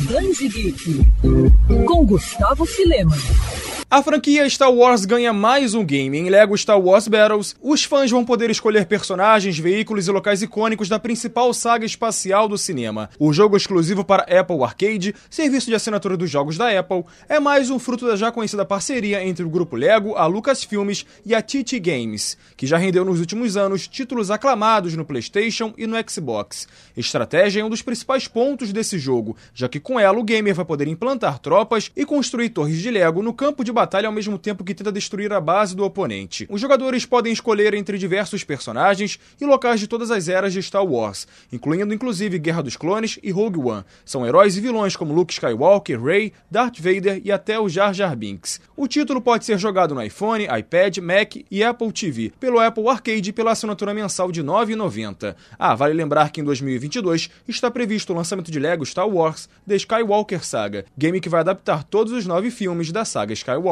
Danji Geek, com Gustavo Filema. A franquia Star Wars ganha mais um game. Em Lego Star Wars Battles, os fãs vão poder escolher personagens, veículos e locais icônicos da principal saga espacial do cinema. O jogo exclusivo para Apple Arcade, serviço de assinatura dos jogos da Apple, é mais um fruto da já conhecida parceria entre o grupo Lego, a Lucasfilmes e a TT Games, que já rendeu nos últimos anos títulos aclamados no PlayStation e no Xbox. Estratégia é um dos principais pontos desse jogo, já que com ela o gamer vai poder implantar tropas e construir torres de Lego no campo de batalha ao mesmo tempo que tenta destruir a base do oponente. Os jogadores podem escolher entre diversos personagens e locais de todas as eras de Star Wars, incluindo inclusive Guerra dos Clones e Rogue One. São heróis e vilões como Luke Skywalker, Rey, Darth Vader e até o Jar Jar Binks. O título pode ser jogado no iPhone, iPad, Mac e Apple TV, pelo Apple Arcade e pela assinatura mensal de R$ 9,90. Ah, vale lembrar que em 2022 está previsto o lançamento de Lego Star Wars The Skywalker Saga, game que vai adaptar todos os nove filmes da saga Skywalker.